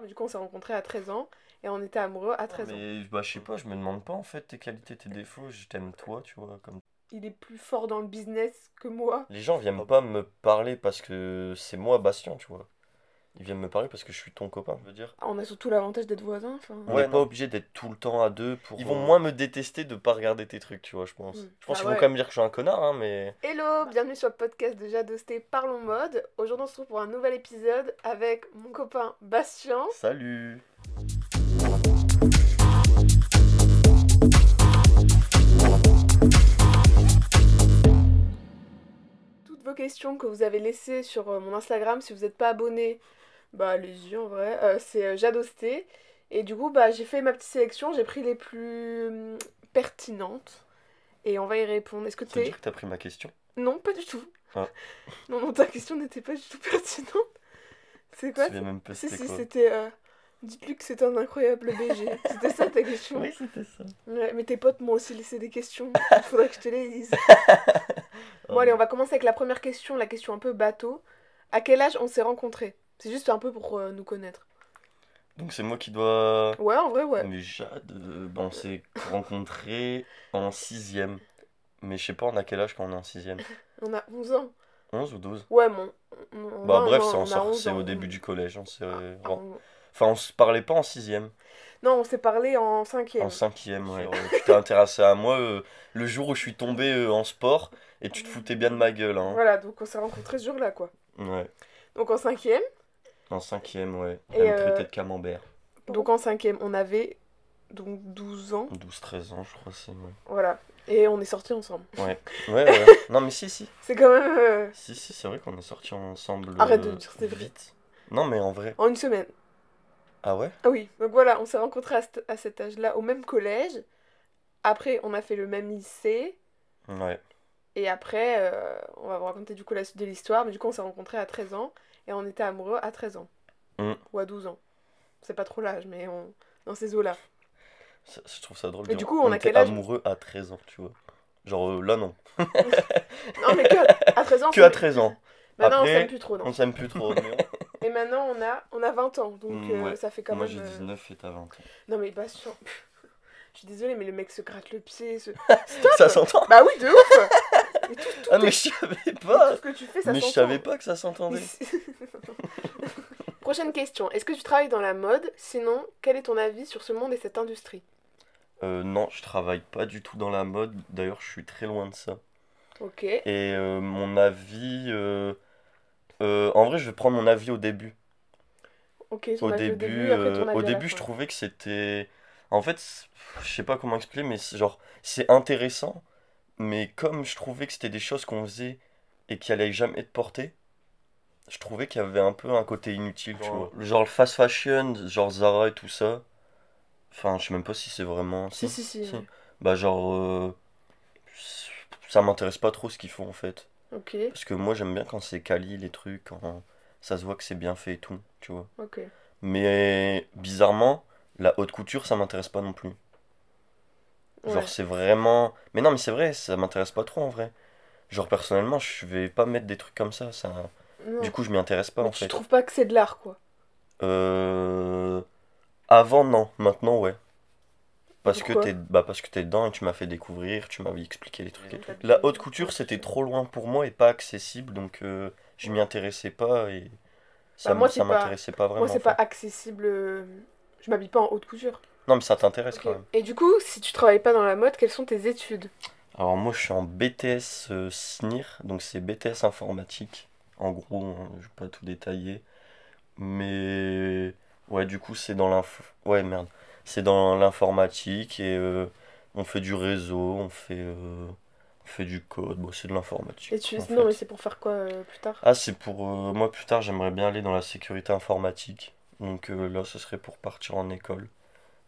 mais du coup on s'est rencontrés à 13 ans et on était amoureux à 13 ans. Mais bah, je sais pas, je me demande pas en fait tes qualités, tes défauts. Je t'aime toi, tu vois. Comme... Il est plus fort dans le business que moi. Les gens viennent pas me parler parce que c'est moi, Bastien, tu vois. Ils viennent me parler parce que je suis ton copain, je veux dire. On a surtout l'avantage d'être voisins. Enfin, On Ouais, n'est pas obligé d'être tout le temps à deux pour. Ils vont euh, moins me détester de pas regarder tes trucs, tu vois, je pense. Mm. Je pense Ah qu'ils ouais. vont quand même dire que je suis un connard, hein, mais. Hello, bienvenue sur le podcast de Jadosté Parlons Mode. Aujourd'hui on se retrouve pour un nouvel épisode avec mon copain Bastien. Salut Toutes vos questions que vous avez laissées sur euh, mon Instagram, si vous n'êtes pas abonné, bah allez-y en vrai, Euh, c'est euh, Jadosté. Et du coup, bah j'ai fait ma petite sélection, j'ai pris les plus hum, pertinentes. Et on va y répondre. Est-ce que Ça veut dire que t'as pris ma question? Non, pas du tout. Ah. Non, non, ta question n'était pas du tout pertinente. C'est Je quoi souviens même pas Si, c'était si, c'était... euh, Dites-lui que c'est un incroyable BG. C'était ça ta question Oui, c'était ça. Ouais, mais tes potes m'ont aussi laissé des questions. Il faudrait que je te les dise. Bon, allez, on va commencer avec la première question, la question un peu bateau. À quel âge on s'est rencontrés? C'est juste un peu pour euh, nous connaître. Donc c'est moi qui dois. Ouais, en vrai, ouais. Mais Jade, euh, bah, on s'est rencontrés en sixième. Mais je sais pas on a quel âge quand on est en sixième. On a 11 ans. 11 ou 12 Ouais, mon. on- Bah non, bref, non, c'est en on a sort- 11 c'est ans. au début du collège. On s'est... Ah, ren- on- Enfin, on se parlait pas en sixième. Non, on s'est parlé en cinquième. En cinquième, ouais. tu t'es intéressé à moi euh, le jour où je suis tombé euh, en sport et tu te foutais bien de ma gueule. Hein. Voilà, donc on s'est rencontrés ce jour-là, quoi. Ouais. Donc en cinquième. En cinquième, ouais. Et, Elle me euh, traitait de camembert. Donc en cinquième, on avait donc 12 ans. 12-13 ans, je crois, c'est. Ouais, Voilà. Et on est sortis ensemble. ouais. ouais. non, mais si, si. C'est quand même euh, Si, si, c'est vrai qu'on est sortis ensemble. Arrête euh, de dire c'est vrai. vite. Non, mais en vrai. en une semaine. Ah ouais? Ah oui, donc voilà, on s'est rencontrés à, cet- à cet âge-là au même collège. Après, on a fait le même lycée. Ouais. Et après, euh, on va vous raconter du coup la suite de l'histoire. Mais du coup, on s'est rencontrés à 13 ans. Et on était amoureux à 13 ans. Mm. Ou à 12 ans. C'est pas trop l'âge, mais on... dans ces eaux-là. Ça- je trouve ça drôle. De du coup, on a était quel âge amoureux à 13 ans, tu vois. Genre euh, là, non. Non, mais que à 13 ans. Que on à s'aime- 13 ans. Maintenant, Après, on s'aime plus trop. non. On s'aime plus trop. mais Et maintenant, on a, on a 20 ans. Donc, Mm, euh, ouais. ça fait quand Moi, même. j'ai euh, 19 et t'as 20 ans. Non, mais Bastien. Je suis désolée, mais le mec se gratte le pied. Se... Ça s'entend Bah oui, de ouf Mais tout, tout, Ah, mais est- je savais tout pas ce que tu fais, ça Mais je savais pas que ça s'entendait. Prochaine question. Est-ce que tu travailles dans la mode? Sinon, quel est ton avis sur ce monde et cette industrie? Euh, non, je travaille pas du tout dans la mode. D'ailleurs, je suis très loin de ça. Ok. Et euh, mon avis. euh, euh, en vrai, je vais prendre mon avis au début. Ok, ton Au avis début, après ton avis au début je trouvais que c'était. En fait, je sais pas comment expliquer, mais genre, c'est intéressant. Mais comme je trouvais que c'était des choses qu'on faisait et qui allaient jamais être portées, je trouvais qu'il y avait un peu un côté inutile, tu vois. Genre le fast fashion, genre Zara et tout ça. Enfin, je sais même pas si c'est vraiment. Si, si, si. Si. Bah, genre. euh, Ça m'intéresse pas trop ce qu'ils font en fait. Ok, Parce que moi j'aime bien quand c'est quali les trucs, quand ça se voit que c'est bien fait et tout, tu vois. ok. Mais bizarrement, la haute couture ça m'intéresse pas non plus. Ouais. Genre c'est vraiment. Mais non, mais c'est vrai, ça m'intéresse pas trop en vrai. Genre personnellement, je vais pas mettre des trucs comme ça, ça. Non. Du coup, je m'y intéresse pas Mais en tu fait. trouves pas que c'est de l'art, quoi? Euh... Avant, non. Maintenant, ouais. Parce que t'es bah, parce que t'es dedans et tu m'as fait découvrir, tu m'avais expliqué les trucs et tout. La haute couture, c'était trop loin pour moi et pas accessible, donc euh, je m'y intéressais pas et ça, Bah, moi, ça pas- m'intéressait pas vraiment. Moi, c'est pas accessible. euh, Je m'habille pas en haute couture. Non, mais ça t'intéresse quand même. Et du coup, si tu travailles pas dans la mode, quelles sont tes études Alors, moi, je suis en BTS euh, SNIR, donc c'est BTS informatique. En gros, hein, je vais pas tout détailler. Mais ouais, du coup, c'est dans l'inf... Ouais, merde. C'est dans l'informatique et euh, on fait du réseau, on fait, euh, on fait du code. Bon, c'est de l'informatique. Et tu... Non, fait. mais c'est pour faire quoi plus tard Ah, c'est pour... moi, plus tard, j'aimerais bien aller dans la sécurité informatique. Donc là, ce serait pour partir en école.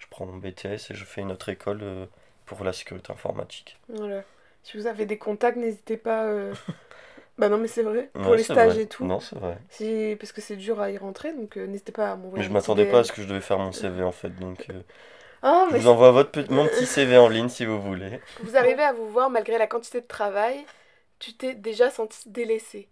Je prends mon BTS et je fais une autre école euh, pour la sécurité informatique. Voilà. Si vous avez des contacts, n'hésitez pas. euh, bah non, mais c'est vrai. Pour Ouais, les stages vrai. et tout. Non, c'est vrai. Si... Parce que c'est dur à y rentrer, donc euh, n'hésitez pas à m'envoyer. Mais je m'attendais pas à ce que je devais faire mon CV en fait, donc Ah, je vous envoie votre mon petit CV en ligne si vous voulez. vous arrivez à vous voir malgré la quantité de travail, tu t'es déjà senti délaissé.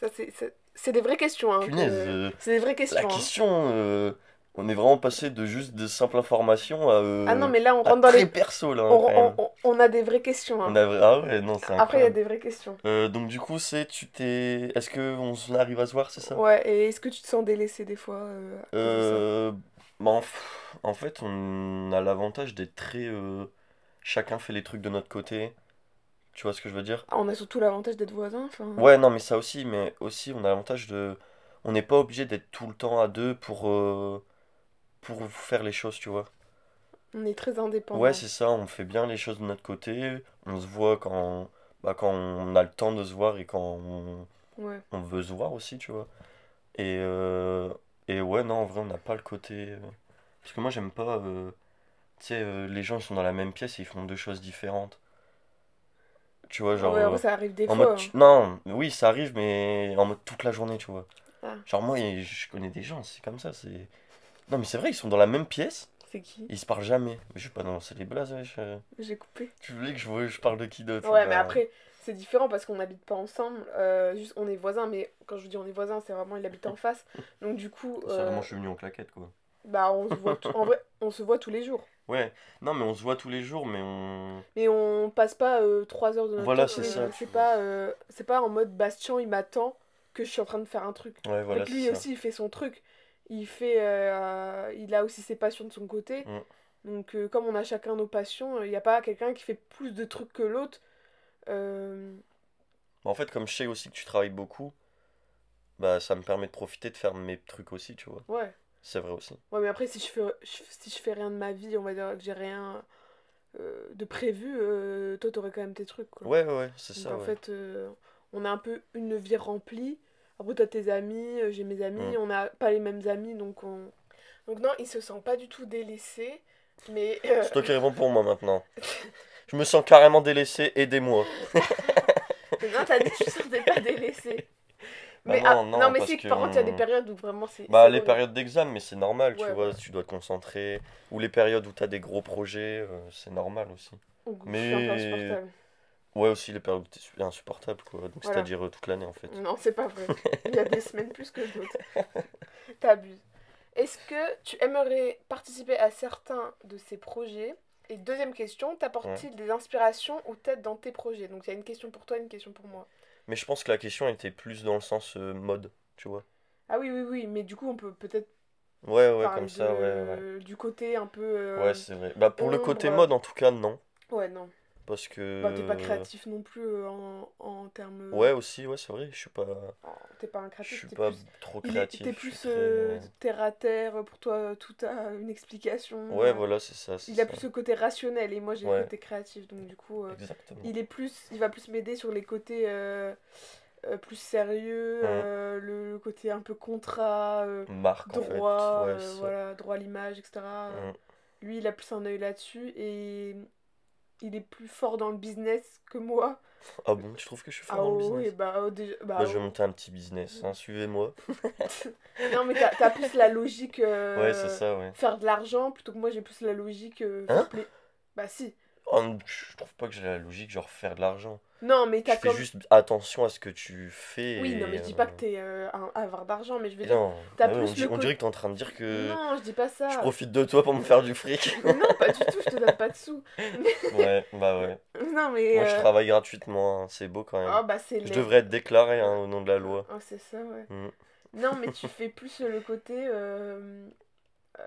Ça, c'est. des vraies questions. Hein, Punaise, que- euh, C'est des vraies la questions. hein. question, euh, on est vraiment passé de juste de simples informations à, euh, Ah non, mais là, on rentre dans très les. perso là. On, quand même. on- on- on a des vraies questions. hein. On a- Ah ouais, non, c'est Après, il y a des vraies questions. Euh, donc du coup, c'est tu t'es, est-ce que on s- arrive à se voir, c'est ça? Ouais, et est-ce que tu te sens délaissé des fois euh, Euh, bah, en, f- en fait, on a l'avantage d'être très, chacun fait les trucs de notre côté. Tu vois ce que je veux dire? Ah, On a surtout l'avantage d'être voisins. Ouais, non, mais ça aussi, mais aussi on a l'avantage de, on n'est pas obligé d'être tout le temps à deux pour, pour faire les choses, tu vois. on est très indépendants. Ouais, c'est ça, on fait bien les choses de notre côté, on se voit quand, bah, quand on a le temps de se voir et quand on, Ouais. on veut se voir aussi, tu vois. Et, euh, et ouais, non, en vrai, on n'a pas le côté... euh, Parce que moi, j'aime pas... euh, Tu sais, euh, les gens, ils sont dans la même pièce et ils font deux choses différentes. Tu vois, genre... Ouais, ça arrive des en fois. mode... tu- Non, oui, ça arrive, mais en mode toute la journée, tu vois. Ah. Genre, moi, je connais des gens, c'est comme ça, c'est... Non, mais c'est vrai, ils sont dans la même pièce, C'est qui ils se parlent jamais. Mais je vais pas dans les blazes, wesh. euh. J'ai coupé. Tu voulais que je, je parle de qui d'autre? Ouais, Bah, mais après, c'est différent parce qu'on n'habite pas ensemble. euh, juste, on est voisins, mais quand je vous dis on est voisins, c'est vraiment il habite en face. Donc, du coup, c'est euh, vraiment, je suis venu en claquette, quoi. bah, on se voit tout- en vrai, on se voit tous les jours. Ouais, non, mais on se voit tous les jours, mais on... Mais on passe pas euh, trois heures de notre Voilà, temps. c'est ça, C'est pas, c'est pas en mode Bastien, il m'attend que je suis en train de faire un truc. Ouais, voilà, Donc lui aussi, il fait son truc. Il fait, euh, il a aussi ses passions de son côté. Donc euh, comme on a chacun nos passions, il n'y a pas quelqu'un qui fait plus de trucs que l'autre. Euh, En fait, comme je sais aussi que tu travailles beaucoup, bah ça me permet de profiter de faire mes trucs aussi, tu vois. ouais. C'est vrai aussi. Ouais, mais après, si je fais, si je fais rien de ma vie, on va dire que j'ai rien de prévu, toi, t'aurais quand même tes trucs, quoi. Ouais, ouais, ouais, c'est Donc ça, en ouais. fait, on a un peu une vie remplie. Après, t'as tes amis, euh, j'ai mes amis, Mm. on n'a pas les mêmes amis, donc on... Donc non, il se sent pas du tout délaissé, mais... euh, C'est toi qui réponds pour moi maintenant. Je me sens carrément délaissé, aidez-moi. non, t'as dit que tu te sentais pas délaissé. Bah Mais, non, ah, non, non, mais si, que- par contre, il y a des périodes où vraiment c'est... Bah c'est les périodes d'examen, mais c'est normal, tu vois, ouais. tu dois te concentrer. Ou les périodes où t'as des gros projets, euh, c'est normal aussi. Peu Mais- insupportable. Ouais, aussi les périodes où t'es su- insupportable, quoi. Donc Voilà. c'est-à-dire euh, toute l'année, en fait. Non, c'est pas vrai. Il y a des semaines plus que d'autres. T'abuses. Est-ce que tu aimerais participer à certains de ces projets? Et deuxième question, t'apporte-t-il des inspirations ou t'aides dans tes projets? Donc il y a une question pour toi, une question pour moi. Mais je pense que la question était plus dans le sens euh, mode, tu vois. Ah oui, oui, oui, mais du coup on peut peut-être Ouais, ouais, comme ça, ouais, ouais. du côté un peu... euh, Ouais, c'est vrai. Bah pour le côté mode, en tout cas, non. Ouais, non. Parce que... Bah, t'es pas créatif non plus euh, en, en termes... Ouais, aussi, ouais, c'est vrai. Je suis pas, T'es pas un je créatif, suis t'es pas plus... trop créatif. T'es je suis plus euh, euh, terre à terre, pour toi tout a une explication. Ouais, euh, voilà, c'est ça. Il a plus le côté rationnel et moi j'ai Ouais. le côté créatif donc du coup euh, Exactement. il est plus il va plus m'aider sur les côtés euh, euh, plus sérieux euh, le, côté un peu contrat euh, Marque, en fait. droit Ouais, euh, voilà droit à l'image etc Euh, Mm. lui il a plus un œil là-dessus et il est plus fort dans le business que moi Ah bon, tu trouves que je suis fort ah dans le oh, business? bah, oh, déjà, bah, Bah, je vais oh. monter un petit business, hein, suivez-moi. non mais t'as plus la logique euh, Ouais, c'est ça, ouais. faire de l'argent plutôt que moi j'ai plus la logique euh, Hein? bah si Oh, je trouve pas que j'ai la logique, genre faire de l'argent. non mais Tu t'as fais juste attention à ce que tu fais. Oui, non, mais je dis euh, pas que t'es euh, un avare d'argent, mais je veux dire. Non, t'as Ah plus on, dit- le on côté- dirait que t'es en train de dire que Non, je dis pas ça. je profite de toi pour me faire du fric. non, pas du tout, je te donne pas de sous. ouais, bah ouais. non, mais. Moi, je euh, travaille gratuitement, hein, c'est beau quand même. Ah, bah, je laid. devrais être déclaré hein, au nom de la loi. Ah, c'est ça, ouais. Mm. Non, mais tu fais plus le côté. euh, euh,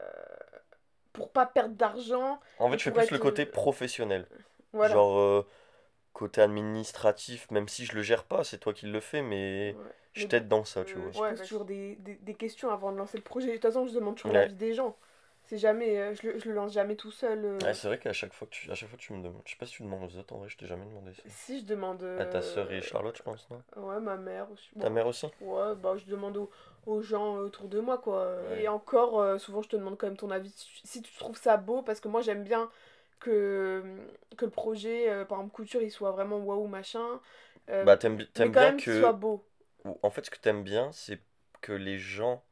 pour pas perdre d'argent. En fait, je fais plus le côté professionnel. Voilà. Genre, euh, côté administratif, même si je le gère pas, c'est toi qui le fais, mais Ouais. je t'aide dans ça, tu Euh, vois. je pose toujours des, des, des questions avant de lancer le projet. De toute façon, je demande toujours Ouais. l'avis des gens. C'est jamais. euh, je, le, je le lance jamais tout seul. euh. Ouais, c'est vrai qu'à chaque fois que tu, à chaque fois que tu me demandes, je sais pas si tu demandes aux autres, en vrai, je t'ai jamais demandé ça. Si je demande. À ta sœur et euh, Charlotte, je pense, non? Ouais, ma mère aussi. Ta Bon, mère aussi? Ouais, bah je demande aux, aux gens autour de moi quoi. Ouais. Et encore, euh, souvent je te demande quand même ton avis si tu- si tu trouves ça beau, parce que moi j'aime bien que, que le projet, euh, par exemple couture, il soit vraiment waouh machin. Euh, Bah, t'aimes bi- mais t'aimes quand bien même qu'il que. soit beau. ou- En fait, ce que t'aimes bien, c'est que les gens,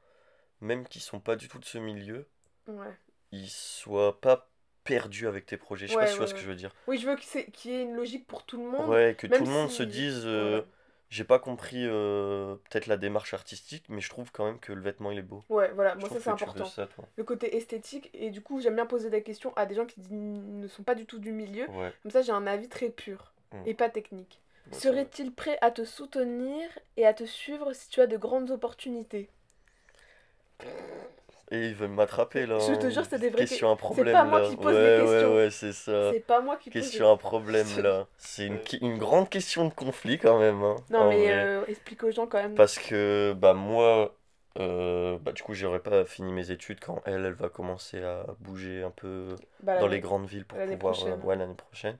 même qui sont pas du tout de ce milieu, Ouais. ils soient pas perdus avec tes projets. Je sais Ouais, pas si tu vois ce que je veux dire. Oui, je veux qu'il y ait une logique pour tout le monde. Ouais, que tout le monde si- se dise, euh, j'ai pas compris euh, peut-être la démarche artistique, mais je trouve quand même que le vêtement il est beau. Ouais, voilà, Je moi ça c'est important. ça. Le côté esthétique, et du coup j'aime bien poser des questions à des gens qui ne sont pas du tout du milieu. Ouais. Comme ça j'ai un avis très pur Mm. et pas technique. ouais. Serait-il prêt à te soutenir et à te suivre si tu as de grandes opportunités? Et ils veulent m'attraper là. Je te jure, c'est des vraies Question à que- c'est problème pas moi là. qui pose ouais, les questions. Ouais, ouais, c'est ça. C'est pas moi qui pose Question à problème là. C'est une, une grande question de conflit quand même. hein, Non mais euh, explique aux gens quand même. Parce que bah moi, euh, bah du coup j'aurais pas fini mes études quand elle, elle va commencer à bouger un peu Bah, dans les grandes villes pour pouvoir, prochaine. euh, ouais l'année prochaine,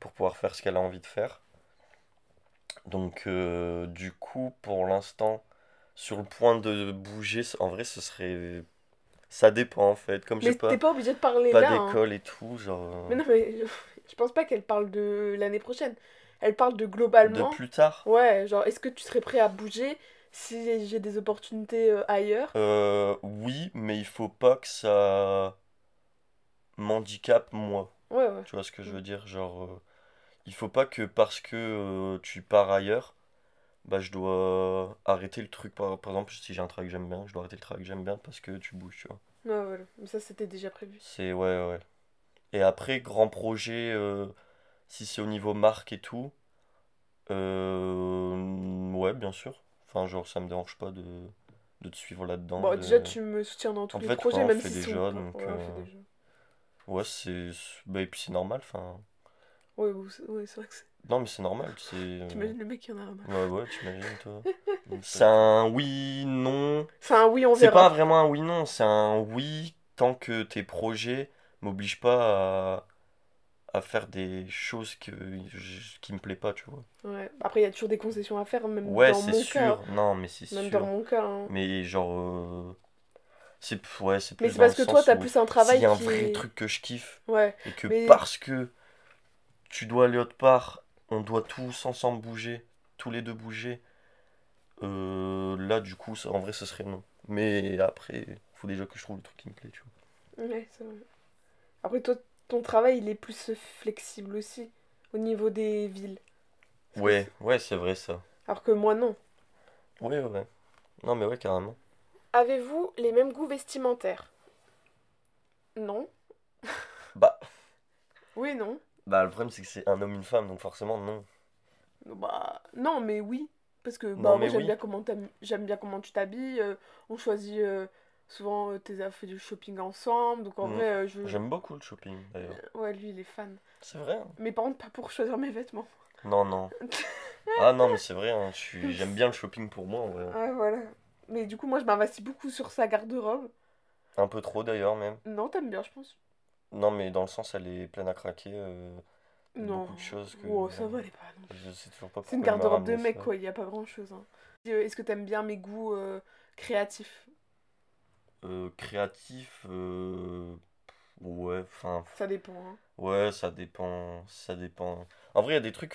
pour pouvoir faire ce qu'elle a envie de faire. Donc euh, du coup pour l'instant, sur le point de bouger, en vrai ce serait, ça dépend en fait, comme Mais j'ai pas, t'es pas obligé de parler pas là. hein. d'école et tout, genre euh, Mais non mais je, pense pas qu'elle parle de l'année prochaine. Elle parle de de globalement. plus tard. Ouais, genre est-ce que tu serais prêt à bouger si j'ai des opportunités euh, ailleurs? Euh, oui, mais il faut pas que ça m'handicape moi. Ouais ouais. Tu vois ce que je veux dire? Genre, euh, il faut pas que parce que euh, tu pars ailleurs, bah je dois arrêter le truc. Par, par exemple, si j'ai un travail que j'aime bien, je dois arrêter le travail que j'aime bien parce que tu bouges, tu vois. Ouais voilà. Mais ça c'était déjà prévu. C'est, ouais, ouais. Et après, grand projet, euh, si c'est au niveau marque et tout, euh, ouais, bien sûr. Enfin, genre, ça me dérange pas de, de te suivre là-dedans. Bon de- déjà tu me soutiens dans tous En les fait, projets ouais, on même fait si déjà, sont donc, ouais, on fait euh, déjà. Ouais, c'est. Bah, et puis c'est normal, enfin. Ouais, bon, c'est ouais, c'est vrai que c'est. Non, mais c'est normal, c'est. euh, T'imagines le mec qui en a marre. Ouais, ouais, t'imagines, toi. C'est un oui, non. C'est un oui on C'est verra. pas vraiment un oui, non. C'est un oui tant que tes projets m'obligent pas à, à faire des choses que, qui me plaît pas, tu vois. Ouais. Après il y a toujours des concessions à faire même Ouais, dans c'est mon sûr. cas. Non, mais c'est Même sûr. dans mon cas. hein. Mais genre. euh, C'est ouais, c'est Mais c'est parce que toi t'as plus un travail S'il y a un qui vrai truc que je kiffe Ouais. et que Mais- parce que tu dois aller autre part, on doit tous ensemble bouger, tous les deux bouger. euh, là, du coup, ça- en vrai, ce serait non. Mais après, faut déjà que je trouve le truc qui me plaît, tu vois. Ouais, c'est vrai. Après, toi, ton travail, il est plus flexible aussi, au niveau des villes. Ouais, ouais, c'est vrai ça. Alors que moi, non. Ouais, ouais. Non, mais ouais, carrément. Avez-vous les mêmes goûts vestimentaires? Non. Bah, Oui, non. Bah, le problème, c'est que c'est un homme, une femme, donc forcément, non. Bah, non, mais oui. Parce que Non, bah, moi, j'aime oui. bien comment j'aime bien comment tu t'habilles. euh, on choisit euh, souvent euh, tes fait du shopping ensemble. Donc en Mhm. vrai, euh, je. J'aime beaucoup le shopping, d'ailleurs. Ouais, lui, il est fan. C'est vrai, hein. Mais par contre, pas pour choisir mes vêtements. Non, non. Ah non, mais c'est vrai, hein, je suis... j'aime bien le shopping pour moi, en vrai. Ouais, voilà. Mais du coup, moi, je m'investis beaucoup sur sa garde-robe. Un peu trop, d'ailleurs, même. Non, t'aimes bien, je pense. Non, mais dans le sens, elle est pleine à craquer. euh, Non. Beaucoup de choses que- Oh, ça va, elle est pas non plus. Je sais toujours pas C'est une garde-robe de mec, ça. quoi. Il y a pas grand-chose. hein. Euh, Est-ce que t'aimes bien mes goûts euh, créatifs? Euh, créatif, euh, ouais, enfin, Ça dépend. Hein. ouais, ça dépend, ça dépend. En vrai, il y a des trucs,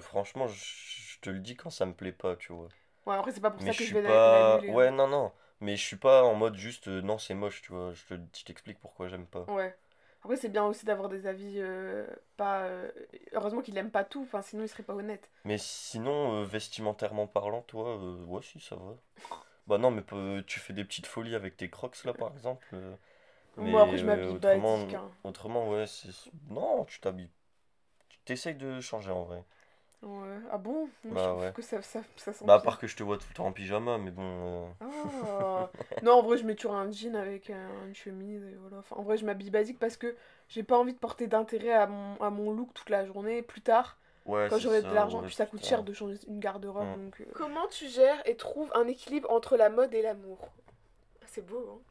franchement, je te le dis quand ça me plaît pas, tu vois. Ouais, après, c'est pas pour Mais ça que je vais pas, hein. ouais, non, non, mais je suis pas en mode juste, euh, non, c'est moche, tu vois. Je te, je t'explique pourquoi j'aime pas. Ouais. Après, c'est bien aussi d'avoir des avis euh, pas. euh, Heureusement qu'il aime pas tout, enfin, sinon il serait pas honnête. Mais sinon, euh, vestimentairement parlant, toi, ouais, si, ça va. Bah non, mais tu fais des petites folies avec tes crocs, là, par exemple. Moi, après, je m'habille euh, autrement, hein. autrement, ouais, c'est... Non, tu t'habilles. Tu t'essayes de changer en vrai. Ouais. Ah bon? Moi, Bah je trouve ouais. que ça, ça, ça sent Bah, à part que je te vois tout le temps en pyjama, mais bon. euh, Ah. non, en vrai, je mets toujours un jean avec un- une chemise et voilà. Enfin, en vrai, je m'habille basique parce que j'ai pas envie de porter d'intérêt à mon, à mon look toute la journée. Plus tard, Ouais, quand c'est j'aurai ça, de l'argent, ouais, puis ça coûte putain. cher de changer une garde-robe. Mm. donc, euh. Comment tu gères et trouves un équilibre entre la mode et l'amour? C'est beau, hein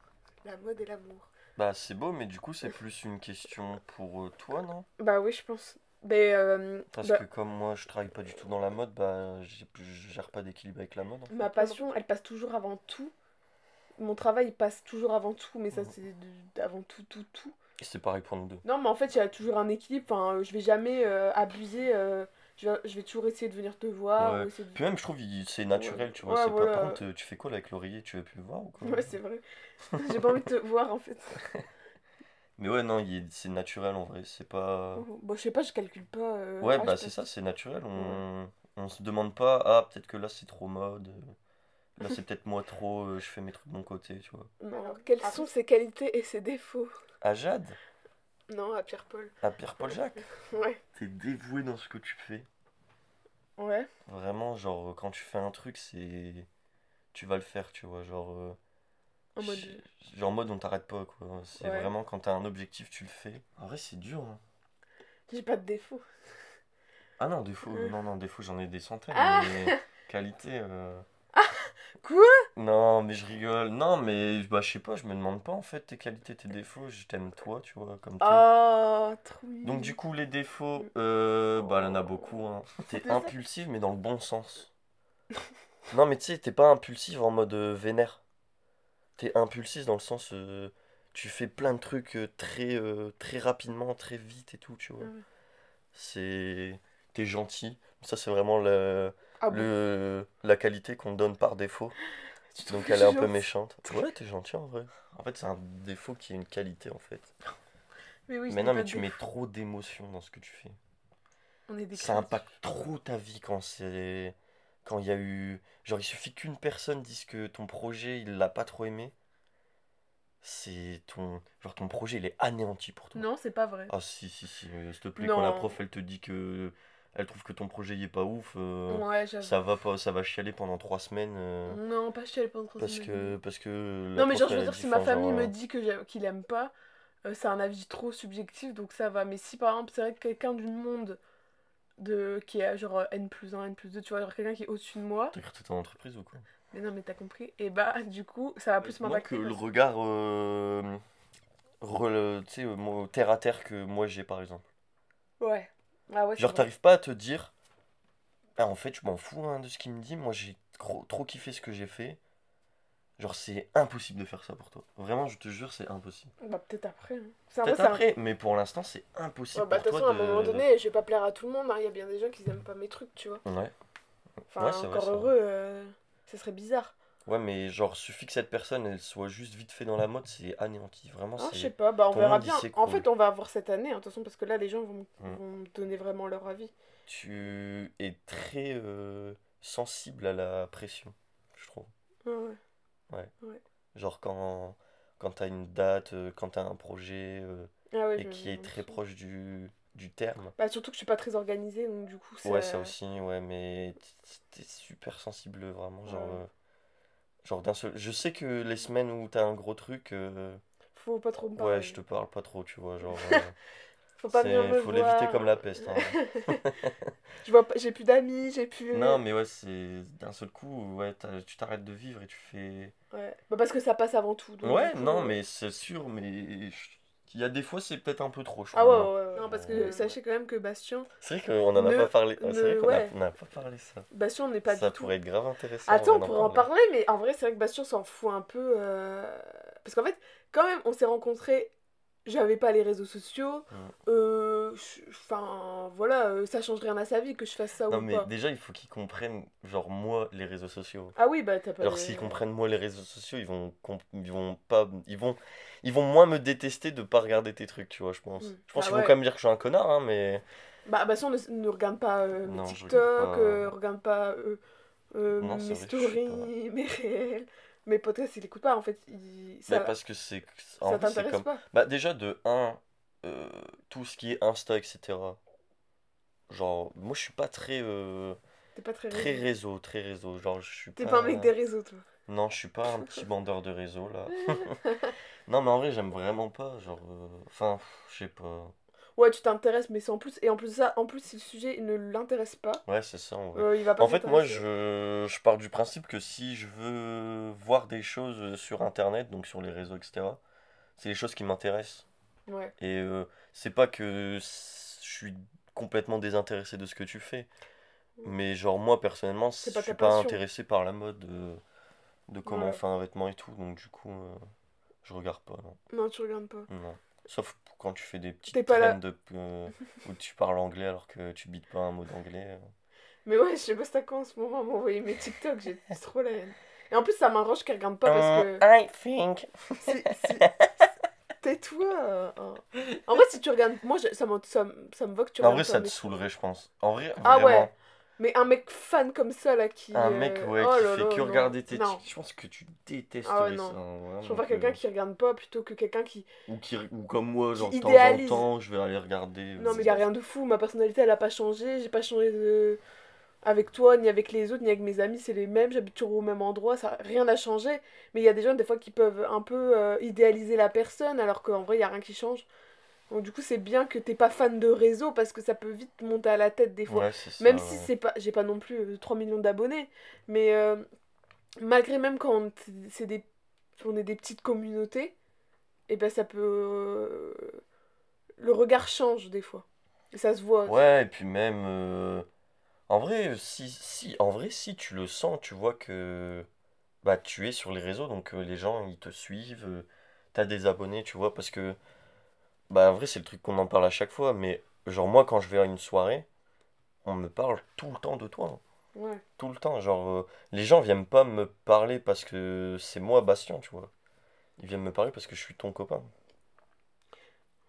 La mode et l'amour. Bah, c'est beau, mais du coup, c'est plus une question pour euh, toi, non? Bah oui, je pense. Mais euh, Parce bah, que comme moi, je travaille pas du tout dans la mode, bah, je gère pas d'équilibre avec la mode. en fait. ma passion, elle passe toujours avant tout. Mon travail il passe toujours avant tout, mais ça Mhm. c'est avant tout, tout, tout. C'est pareil pour nous deux. Non, mais en fait, il y a toujours un équilibre. Enfin, euh, je vais jamais euh, abuser. euh, je, vais, je vais toujours essayer de venir te voir. Ouais. de- Puis même, je trouve c'est naturel, tu vois. Ouais, c'est pas... Par contre, euh, tu fais quoi là avec l'oreiller? Tu veux plus me voir ou quoi? Ouais, c'est vrai. J'ai pas envie de te voir en fait. Mais ouais, non, c'est naturel en vrai. C'est pas. Bon, je sais pas, je calcule pas. euh, Ouais, ah, bah c'est ça, c'est naturel. On... On se demande pas, ah, peut-être que là c'est trop mode. euh, Là c'est peut-être moi trop, euh, je fais mes trucs de mon côté, tu vois. Mais alors, quelles Ah. sont ses qualités et ses défauts? À Jade, Non, à Pierre-Paul. à Pierre-Paul Jacques, Ouais. t'es dévoué dans ce que tu fais. Ouais. Vraiment, genre, quand tu fais un truc, c'est. Tu vas le faire, tu vois. Genre. euh, En mode. Genre, en mode, on t'arrête pas, quoi. C'est Ouais. vraiment quand t'as un objectif, tu le fais. En vrai, c'est dur, hein. J'ai pas de défauts. Ah non, défaut, non, non, défaut, j'en ai des centaines. Ah Mais qualité. euh, Quoi? Non, mais je rigole. Non, mais bah, je sais pas, je me demande pas en fait tes qualités, tes défauts. Je t'aime toi, tu vois, comme t'es. Oh, trop. Donc, du coup, les défauts, euh, bah, y en a beaucoup. Hein. T'es impulsive, mais dans le bon sens. non, mais tu sais, t'es pas impulsive en mode euh, vénère. T'es impulsive dans le sens. euh, tu fais plein de trucs euh, très, euh, très rapidement, très vite et tout, tu vois. Ouais. C'est. T'es gentil. Ça, c'est vraiment le, Ah bon? la qualité qu'on te donne par défaut. Donc elle est un peu méchante. Ouais, t'es gentil en vrai. En fait, c'est un défaut qui est une qualité en fait. Mais oui, mais non, mais tu mets trop d'émotions dans ce que tu fais. On est des Ça impacte trop ta vie quand c'est. Quand il y a eu. Genre, il suffit qu'une personne dise que ton projet, il l'a pas trop aimé. C'est ton. Genre, ton projet, il est anéanti pour toi. Non, c'est pas vrai. Ah, si, si, si. euh, S'il te plaît, quand la Non. prof, elle te dit que. Elle trouve que ton projet, il est pas ouf. euh, ouais, j'avoue. Ça va pas, ça va chialer pendant trois semaines. euh, Non, pas chialer pendant trois parce semaines. que. Parce que. la Non, mais prof, genre, je elle veux a dire, si ma enfin, famille genre, me dit que j'ai- qu'il aime pas, euh, c'est un avis trop subjectif, donc ça va. Mais si par exemple, c'est vrai que quelqu'un du monde de qui est genre euh, N plus 1, N plus 2, tu vois, genre quelqu'un qui est au-dessus de moi, T'as cru que t'étais en entreprise ou quoi? Mais non, mais t'as compris, et bah, du coup, ça va plus Moi m'impacter. que le regard euh, re- tu sais, euh, terre à terre que moi j'ai par exemple. Ouais. Ah ouais, Genre t'arrives pas à te dire ah en fait je m'en fous hein, de ce qu'il me dit, moi j'ai trop, trop kiffé ce que j'ai fait. Genre c'est impossible de faire ça pour toi. Vraiment je te jure c'est impossible. Bah, peut-être après. hein. Peut-être peu ça. après, mais pour l'instant c'est impossible bah, de pour toute toi façon, à un moment de... donné, je vais pas plaire à tout le monde, hein. il y a bien des gens qui aiment pas mes trucs, tu vois. Ouais. Enfin, Ouais, encore vrai. heureux, euh, ce serait bizarre. Ouais mais genre suffit que cette personne elle soit juste vite fait dans la mode, c'est anéanti. Vraiment Ah, je sais pas, bah on ton verra bien. En fait, on va voir cette année, hein, de toute façon, parce que là, les gens vont, Mm. vont me donner vraiment leur avis. Tu es très euh, sensible à la pression, je trouve. Ah ouais. Genre quand, quand t'as une date, euh, quand t'as un projet euh, Ah ouais, et qui est très proche du, du terme. Bah, surtout que je suis pas très organisée, donc du coup, ça... Ouais, ça aussi, ouais, mais t'es super sensible, vraiment. Genre, Ouais. euh, genre d'un seul. Je sais que les semaines où t'as un gros truc, euh, Faut pas trop me parler. ouais, je te parle pas trop, tu vois. Genre, Faut pas venir me faut l'éviter comme la peste. hein. Je vois pas... J'ai plus d'amis, j'ai plus... Non, mais ouais, c'est d'un seul coup, ouais, tu t'arrêtes de vivre et tu fais. Ouais. Bah, parce que ça passe avant tout. donc Ouais, du coup, non, euh, mais c'est sûr, mais je- il y a des fois, c'est peut-être un peu trop, je Ah ouais, trouve. ouais, ouais. Non, parce que sachez quand même que Bastien... C'est vrai qu'on en a Ne- pas parlé. Ah, ne- c'est vrai qu'on a- ouais. on n'a pas parlé ça. Bastien, on n'est pas ça du tout... pourrait être grave intéressant. Attends, on pourrait en parler, mais en vrai, c'est vrai que Bastien s'en fout un peu. euh, Parce qu'en fait, quand même, on s'est rencontrés, j'avais pas les réseaux sociaux. Mm. euh, Enfin, voilà, euh, ça change rien à sa vie que je fasse ça Non, ou mais pas. déjà, il faut qu'ils comprennent, genre, moi, les réseaux sociaux. Ah oui, bah t'as pas. Alors, les- s'ils comprennent moi les réseaux sociaux, ils vont, ils vont pas, ils vont, ils vont moins me détester de pas regarder tes trucs, tu vois, je pense. Mm. Je pense Ah qu'ils ouais. vont quand même dire que je suis un connard, hein, mais Bah, Bastien ne, ne regarde pas euh, Non, TikTok, regarde pas. euh, regarde pas euh, euh, Non, mes vrai, stories, mes réels. Mes podcasts, il écoute pas en fait. Il... Ça, mais parce que c'est, ça t'intéresse comme, pas. bah déjà de 1, tout ce qui est Insta, etc. Genre, moi, je suis pas très, euh, T'es pas très. très réseau. réseau, très réseau. Genre, je suis T'es pas. pas un mec des réseaux, toi. Non, je suis pas un petit bandeur de réseau là. non, mais en vrai, j'aime vraiment pas. Genre, euh, enfin, je sais pas. Ouais, tu t'intéresses, mais c'est en plus. Et en plus de ça, en plus, si le sujet ne l'intéresse pas, Ouais, c'est ça en vrai. euh, il va pas En fait, moi, je, je pars du principe que si je veux voir des choses sur Internet, donc sur les réseaux, etc., c'est les choses qui m'intéressent. Ouais. Et euh, c'est pas que je suis complètement désintéressé de ce que tu fais. Mais genre, moi, personnellement, je suis pas passion. intéressé par la mode, euh, de comment Ouais. on fait un vêtement et tout. Donc, du coup, euh, je regarde pas, non. Non, tu regardes pas. Non. Sauf quand tu fais des petites T'es pas là. de, euh, où tu parles anglais alors que tu bites pas un mot d'anglais. Mais ouais, je sais pas c'est à quoi en ce moment m'envoyer mes TikTok, j'ai trop la haine. Et en plus, ça m'arrange qu'elle regarde pas parce que. I think. Tais-toi. hein. En vrai, si tu regardes. Moi, je- ça, me- ça me va que tu En regardes vrai, pas ça te saoulerait, je pense. En vrai, Ah vraiment. ouais. Mais un mec fan comme ça, là, qui. Un mec, ouais, oh qui là fait là, que non. regarder tes. Je pense que tu détesterais Ah ouais, ça. hein, Je préfère que- quelqu'un qui regarde pas plutôt que quelqu'un qui. Ou, qui... ou comme moi, genre, de temps en temps, je vais aller regarder. Non, mais y a rien de fou. Ma personnalité, elle a pas changé. J'ai pas changé de... avec toi, ni avec les autres, ni avec mes amis. C'est les mêmes. J'habite toujours au même endroit. Ça... Rien n'a changé. Mais il y a des gens, des fois, qui peuvent un peu euh, idéaliser la personne, alors qu'en vrai, il y a rien qui change. Donc, du coup, c'est bien que t'es pas fan de réseau parce que ça peut vite monter à la tête des fois. Ouais, c'est ça. Même si c'est pas. J'ai pas non plus euh, 3 millions d'abonnés. Mais euh, malgré même quand on, c'est des, on est des petites communautés, et ben ça peut. euh, le regard change des fois. Et ça se voit. Ouais, et puis même. En vrai, si, si, en vrai, si tu le sens, tu vois que bah, tu es sur les réseaux, donc euh, les gens ils te suivent, euh, t'as des abonnés, tu vois, parce que bah, en vrai, c'est le truc qu'on en parle à chaque fois, mais genre, moi, quand je vais à une soirée, on me parle tout le temps de toi. hein. Ouais. Tout le temps. Genre, euh, les gens viennent pas me parler parce que c'est moi, Bastien, tu vois. Ils viennent me parler parce que je suis ton copain.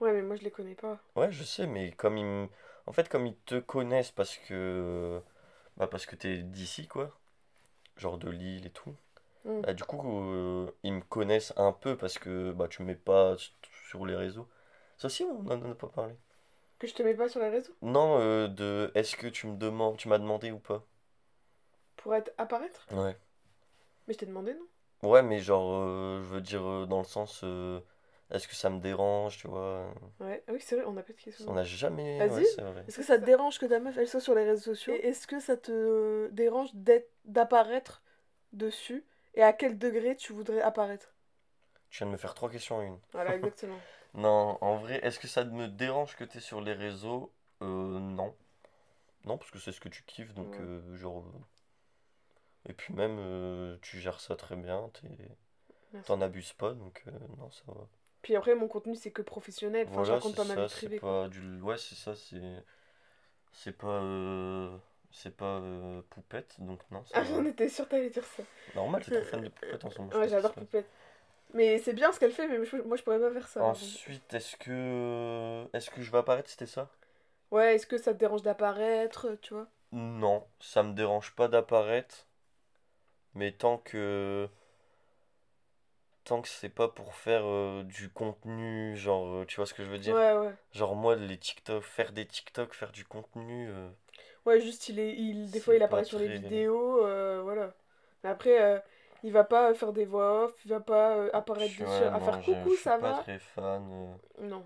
Ouais, mais moi je les connais pas. Ouais, je sais, mais comme ils me- En fait, comme ils te connaissent parce que... Bah, parce que t'es d'ici, quoi. Genre de Lille et tout. Mm. Bah, du coup, euh, ils me connaissent un peu parce que bah, tu me mets pas sur les réseaux. Ça aussi, on en a pas parlé. Que je te mets pas sur les réseaux? Non, euh, de est-ce que tu me demandes, tu m'as demandé ou pas? pour être apparaître? Ouais. Mais je t'ai demandé, non? Ouais, mais genre, euh, je veux dire, dans le sens, est-ce que ça me dérange, tu vois? Ouais. Ah oui, c'est vrai, on a pas de questions. On n'a jamais... Vas-y. Ouais, c'est vrai. Est-ce que ça te dérange que ta meuf elle soit sur les réseaux sociaux? Et est-ce que ça te dérange d'être d'apparaître dessus? Et à quel degré tu voudrais apparaître? Tu viens de me faire trois questions en une. Voilà, exactement. Non, en vrai, est-ce que ça me dérange que t'es sur les réseaux? Euh, non. Non, parce que c'est ce que tu kiffes, donc Ouais. euh, genre... euh, Et puis même, euh, tu gères ça très bien, t'en abuses pas, donc euh, non, ça va. Puis après, mon contenu c'est que professionnel. Enfin, je Voilà, raconte c'est pas ma vie ça, privée. quoi. pas du... Ouais, c'est ça, c'est... C'est pas... euh, C'est pas euh, poupette, donc non, ça Ah, j'en étais sûre que t'allais dire ça. Normal, t'es trop fan de poupette en ce moment. je Ouais, j'adore. Poupette. Mais c'est bien ce qu'elle fait, mais je- moi je pourrais pas faire ça. Ensuite, est-ce que... Est-ce que je vais apparaître, c'était ça? Ouais, est-ce que ça te dérange d'apparaître, tu vois? Non, ça me dérange pas d'apparaître, mais tant que tant que c'est pas pour faire euh, du contenu, genre, euh, tu vois ce que je veux dire? Ouais, ouais. Genre moi, les TikTok, faire des TikTok, faire du contenu, euh, Ouais, juste il est, il, des fois il apparaît sur les très- vidéos, voilà. Mais après, il va pas faire des voix off, il va pas apparaître dessus, à faire coucou, je suis ça pas va très fan. Non.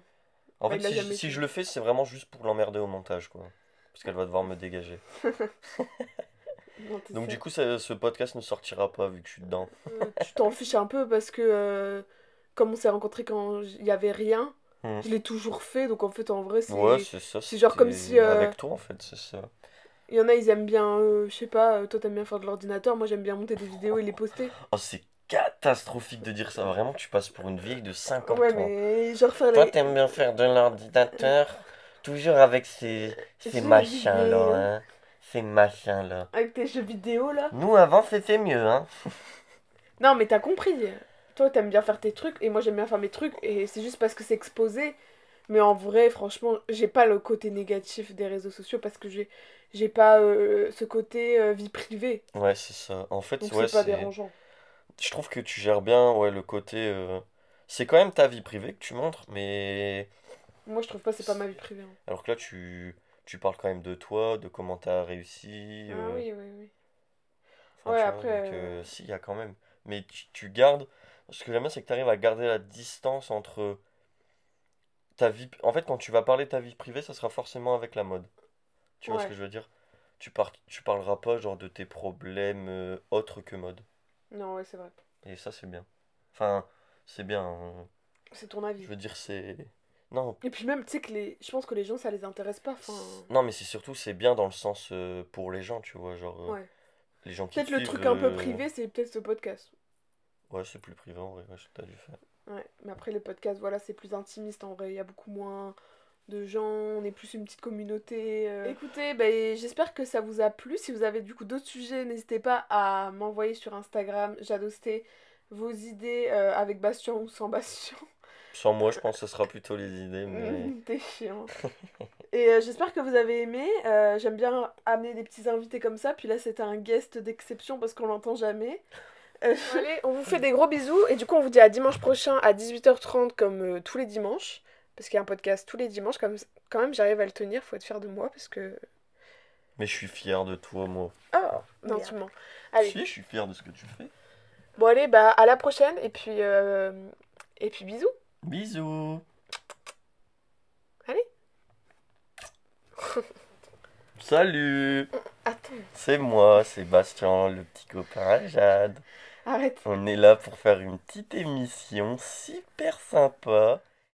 En Bah, fait, si, je le fais, c'est vraiment juste pour l'emmerder au montage, quoi. Parce qu'elle va devoir me dégager. Non, Donc du coup, ça- ce podcast ne sortira pas vu que je suis dedans. Euh, tu t'en fiches un peu parce que euh, comme on s'est rencontrés quand il y avait rien, Hmm. je l'ai toujours fait, donc en fait en vrai c'est... Ouais, c'est ça. c'est genre comme si, euh, Avec toi, en fait, c'est ça. Il y en a ils aiment bien, euh, je sais pas, euh, toi t'aimes bien faire de l'ordinateur, moi j'aime bien monter des vidéos et les poster. Oh, c'est catastrophique de dire ça. Vraiment, tu passes pour une vieille de 50 Ouais ans. mais genre faire Toi, les... t'aimes bien faire de l'ordinateur, toujours avec ces, ces Jeux machins-là, vidéo. hein. Ces machins-là. Avec tes jeux vidéo là. Nous, avant, c'était mieux, hein. Non, mais t'as compris. Toi, t'aimes bien faire tes trucs et moi, j'aime bien faire mes trucs. Et c'est juste parce que c'est exposé. Mais en vrai, franchement, j'ai pas le côté négatif des réseaux sociaux parce que j'ai j'ai pas euh, ce côté euh, vie privée. Ouais, c'est ça. En fait, Donc ouais, c'est pas dérangeant. Je trouve que tu gères bien, ouais, le côté... euh, C'est quand même ta vie privée que tu montres, mais... Moi, je trouve pas c'est pas ma vie privée. hein. Alors que là, tu, tu parles quand même de toi, de comment t'as réussi. Ah euh, oui, oui, oui. Enfin, Ouais, tu vois, après, donc, euh, euh, si, il y a quand même. Mais tu, tu gardes. Ce que j'aime bien, c'est que tu arrives à garder la distance entre ta vie. En fait, quand tu vas parler de ta vie privée, ça sera forcément avec la mode. Tu vois ce que je veux dire? Tu par... tu parleras pas genre de tes problèmes autres que mode. Non, ouais, c'est vrai. Et ça, c'est bien. Enfin, c'est bien. hein. C'est ton avis. Je veux dire, c'est. Non, Et puis même, tu sais que les... je pense que les gens, ça les intéresse pas. Enfin, non, mais c'est surtout, c'est bien dans le sens euh, pour les gens, tu vois. Genre, euh, ouais. les gens qui Peut-être le suivent, truc un peu euh, privé, c'est peut-être ce podcast. Ouais, c'est plus privé en vrai, ouais, t'as dû faire. Ouais, mais après les podcasts, voilà, c'est plus intimiste en vrai. Il y a beaucoup moins de gens, on est plus une petite communauté. euh. Écoutez, ben, j'espère que ça vous a plu. Si vous avez du coup d'autres sujets, n'hésitez pas à m'envoyer sur Instagram, j'adostais vos idées euh, avec Bastien ou sans Bastien. Sans moi, je pense que ce sera plutôt les idées, mais... T'es chiant. Et euh, j'espère que vous avez aimé. Euh, J'aime bien amener des petits invités comme ça. Puis là, c'était un guest d'exception parce qu'on l'entend jamais. Euh, Allez, on vous fait des gros bisous. Et du coup, on vous dit à dimanche prochain à 18h30 comme euh, tous les dimanches. Parce qu'il y a un podcast tous les dimanches. Comme, quand même, j'arrive à le tenir. Faut être fier de moi parce que. Mais je suis fier de toi, moi. Oh, non, tu mens. Allez. Si, je suis fier de ce que tu fais. Bon, allez, bah à la prochaine. Et puis, euh, et puis bisous. Bisous Allez. Salut Attends, C'est moi, Sébastien, le petit copain à Jade. arrête. On est là pour faire une petite émission super sympa